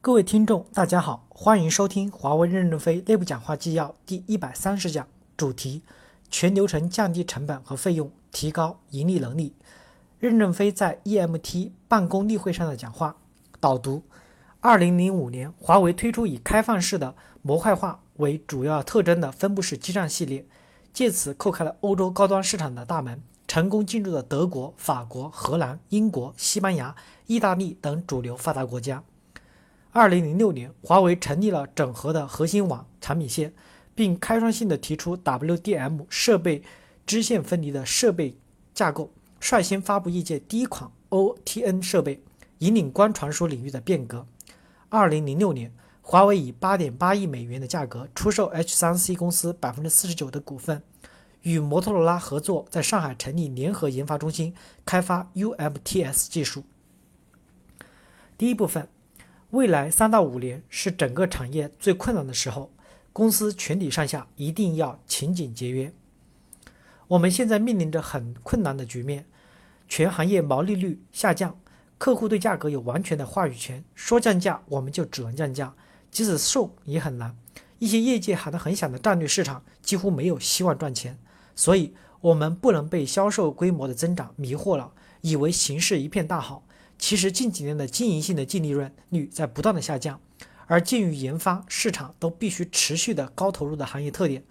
各位听众，大家好，欢迎收听华为任正非内部讲话纪要第一百三十讲，主题：全流程降低成本和费用，提高盈利能力。任正非在 EMT 办公例会上的讲话。导读：二零零五年，华为推出以开放式的模块化为主要特征的分布式基站系列，借此叩开了欧洲高端市场的大门，成功进入了德国、法国、荷兰、英国、西班牙、意大利等主流发达国家。二零零六年，华为成立了整合的核心网产品线，并开创性的提出 WDM 设备支线分离的设备架构，率先发布业界第一款 OTN 设备，引领光传输领域的变革。二零零六年，华为以八点八亿美元的价格出售 H3C 公司百分之四十九的股份，与摩托罗拉合作，在上海成立联合研发中心，开发 UMTS 技术。第一部分。未来三到五年是整个产业最困难的时候，公司全体上下一定要勤俭节约。我们现在面临着很困难的局面，全行业毛利率下降，客户对价格有完全的话语权，说降价我们就只能降价，即使送也很难。一些业界喊得很响的战略市场几乎没有希望赚钱，所以我们不能被销售规模的增长迷惑了，以为形势一片大好。其实近几年的经营性的净利润率在不断的下降，而鉴于研发、市场都必须持续的高投入的行业特点，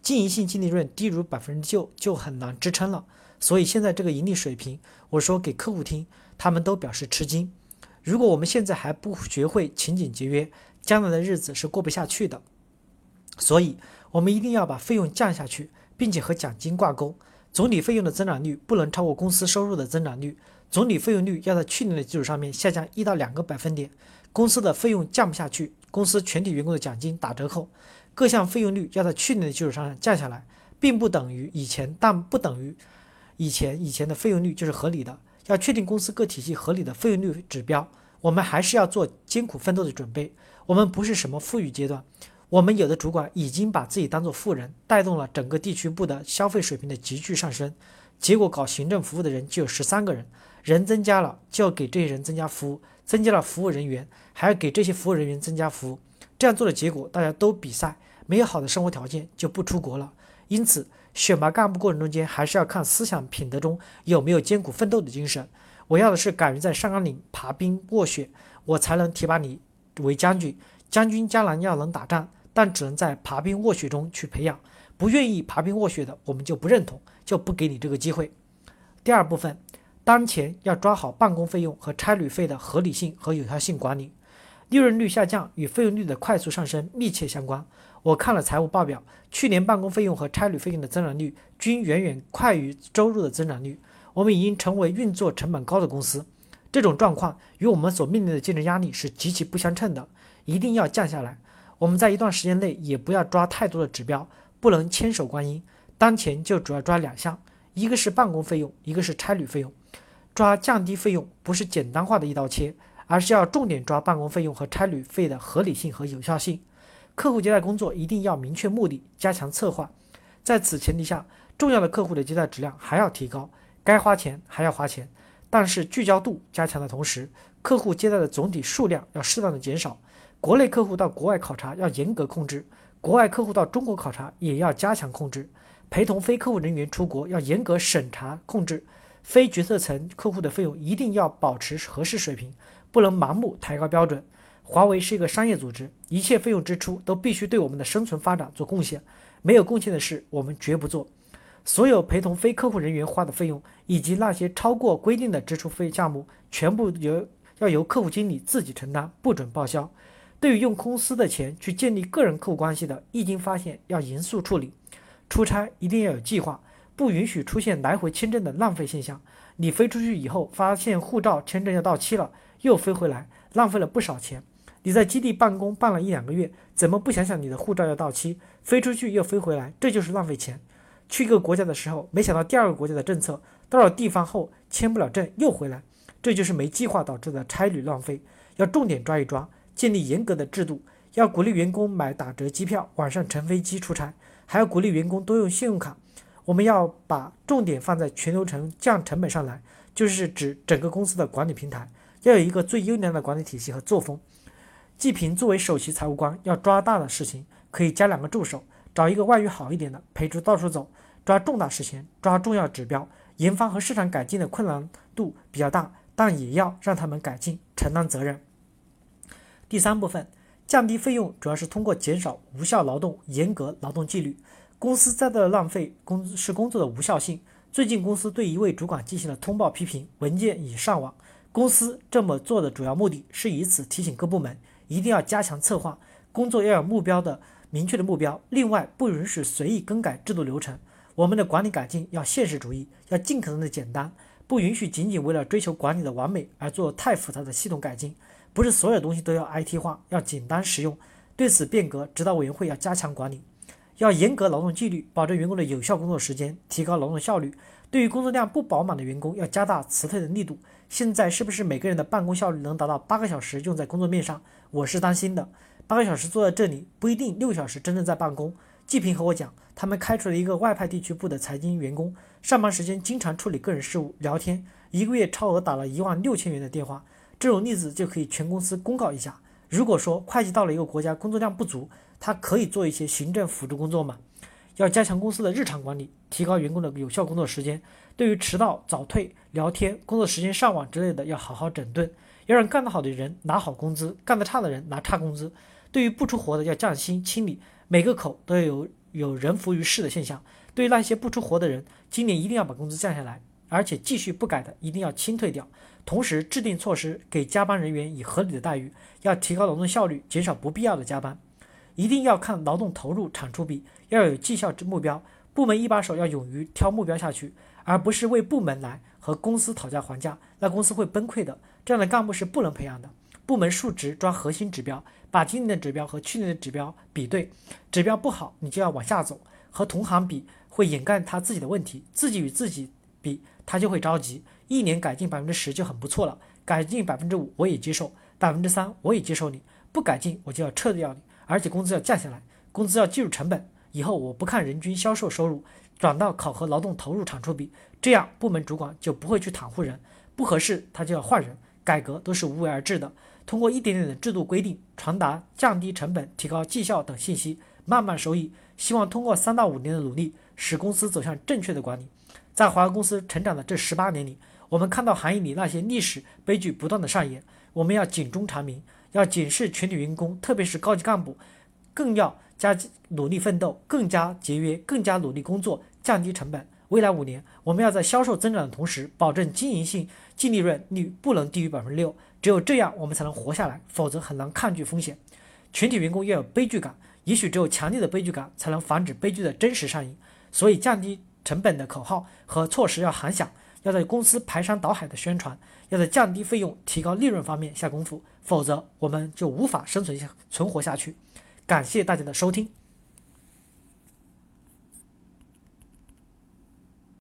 经营性净利润低如百分之九就很难支撑了。所以现在这个盈利水平，我说给客户听，他们都表示吃惊。如果我们现在还不学会勤俭节约，将来的日子是过不下去的。所以，我们一定要把费用降下去，并且和奖金挂钩，总体费用的增长率不能超过公司收入的增长率。总体费用率要在去年的基础上面下降一到两个百分点，公司的费用降不下去，公司全体员工的奖金打折扣，各项费用率要在去年的基础上降下来，并不等于以前，但不等于以前以前的费用率就是合理的。要确定公司各体系合理的费用率指标，我们还是要做艰苦奋斗的准备。我们不是什么富裕阶段，我们有的主管已经把自己当做富人，带动了整个地区部的消费水平的急剧上升，结果搞行政服务的人就有十三个人。人增加了，就要给这些人增加服务，增加了服务人员，还要给这些服务人员增加服务。这样做的结果，大家都比赛，没有好的生活条件就不出国了。因此，选拔干部过程中间，还是要看思想品德中有没有艰苦奋斗的精神。我要的是敢于在上甘岭爬冰卧雪，我才能提拔你为将军。将军将来要能打仗，但只能在爬冰卧雪中去培养。不愿意爬冰卧雪的，我们就不认同，就不给你这个机会。第二部分。当前要抓好办公费用和差旅费的合理性和有效性管理，利润率下降与费用率的快速上升密切相关。我看了财务报表，去年办公费用和差旅费用的增长率均远远快于收入的增长率。我们已经成为运作成本高的公司，这种状况与我们所面临的竞争压力是极其不相称的，一定要降下来。我们在一段时间内也不要抓太多的指标，不能千手观音。当前就主要抓两项，一个是办公费用，一个是差旅费用。抓降低费用不是简单化的一刀切，而是要重点抓办公费用和差旅费的合理性和有效性。客户接待工作一定要明确目的，加强策划。在此前提下，重要的客户的接待质量还要提高，该花钱还要花钱。但是聚焦度加强的同时，客户接待的总体数量要适当的减少。国内客户到国外考察要严格控制，国外客户到中国考察也要加强控制。陪同非客户人员出国要严格审查控制。非决策层客户的费用一定要保持合适水平，不能盲目抬高标准。华为是一个商业组织，一切费用支出都必须对我们的生存发展做贡献，没有贡献的事我们绝不做。所有陪同非客户人员花的费用，以及那些超过规定的支出费项目，全部由要由客户经理自己承担，不准报销。对于用公司的钱去建立个人客户关系的，一经发现要严肃处理。出差一定要有计划。不允许出现来回签证的浪费现象。你飞出去以后，发现护照签证要到期了，又飞回来，浪费了不少钱。你在基地办公办了一两个月，怎么不想想你的护照要到期，飞出去又飞回来，这就是浪费钱。去一个国家的时候，没想到第二个国家的政策，到了地方后签不了证又回来，这就是没计划导致的差旅浪费。要重点抓一抓，建立严格的制度，要鼓励员工买打折机票，晚上乘飞机出差，还要鼓励员工多用信用卡。我们要把重点放在全流程降成本上来，就是指整个公司的管理平台要有一个最优良的管理体系和作风，季平作为首席财务官，要抓大的事情，可以加两个助手，找一个外语好一点的陪着到处走，抓重大事情，抓重要指标。研发和市场改进的困难度比较大，但也要让他们改进，承担责任。第三部分，降低费用主要是通过减少无效劳动，严格劳动纪律。公司再大的浪费工是工作的无效性。最近公司对一位主管进行了通报批评，文件已上网。公司这么做的主要目的是以此提醒各部门。一定要加强策划工作，要有目标的明确的目标。另外，不允许随意更改制度流程。我们的管理改进要现实主义，要尽可能的简单，不允许仅仅为了追求管理的完美而做太复杂的系统改进。不是所有东西都要 IT 化，要简单实用。对此变革，指导委员会要加强管理，要严格劳动纪律，保证员工的有效工作时间，提高劳动效率。对于工作量不饱满的员工，要加大辞退的力度。现在是不是每个人的办公效率能达到八个小时用在工作面上？我是担心的。八个小时坐在这里不一定六小时真正在办公。季平和我讲，他们开除了一个外派地区部的财经员工，上班时间经常处理个人事务、聊天，一个月超额打了一万六千元的电话。这种例子就可以全公司公告一下。如果说会计到了一个国家工作量不足，他可以做一些行政辅助工作吗？要加强公司的日常管理，提高员工的有效工作时间。对于迟到、早退、聊天、工作时间上网之类的，要好好整顿。要让干得好的人拿好工资，干得差的人拿差工资。对于不出活的，要降薪清理，每个口都要有有人浮于事的现象。对于那些不出活的人，今年一定要把工资降下来，而且继续不改的，一定要清退掉。同时制定措施，给加班人员以合理的待遇，要提高劳动效率，减少不必要的加班。一定要看劳动投入产出比，要有绩效之目标。部门一把手要勇于挑目标下去，而不是为部门来和公司讨价还价，那公司会崩溃的。这样的干部是不能培养的。部门述职抓核心指标，把今年的指标和去年的指标比对，指标不好你就要往下走，和同行比会掩盖他自己的问题，自己与自己比 他就会着急。一年改进百分之十就很不错了，改进百分之五我也接受，百分之三我也接受，你不改进我就要撤掉你。而且工资要降下来，工资要计入成本。以后我不看人均销售收入，转到考核劳动投入产出比，这样部门主管就不会去袒护人，不合适他就要换人。改革都是无为而治的，通过一点点的制度规定，传达降低成本、提高绩效等信息，慢慢收益。希望通过三到五年的努力，使公司走向正确的管理。在华为公司成长的这十八年里，我们看到行业里那些历史悲剧不断的上演，我们要警钟长鸣。要警示全体员工，特别是高级干部，更要加努力奋斗，更加节约，更加努力工作，降低成本。未来五年，我们要在销售增长的同时，保证经营性净利润率不能低于百分之六。只有这样，我们才能活下来，否则很难抗拒风险。全体员工要有悲剧感，也许只有强烈的悲剧感，才能防止悲剧的真实上映。所以，降低成本的口号和措施要喊响。要在公司排山倒海的宣传，要在降低费用、提高利润方面下功夫，否则我们就无法生存下存活下去。感谢大家的收听。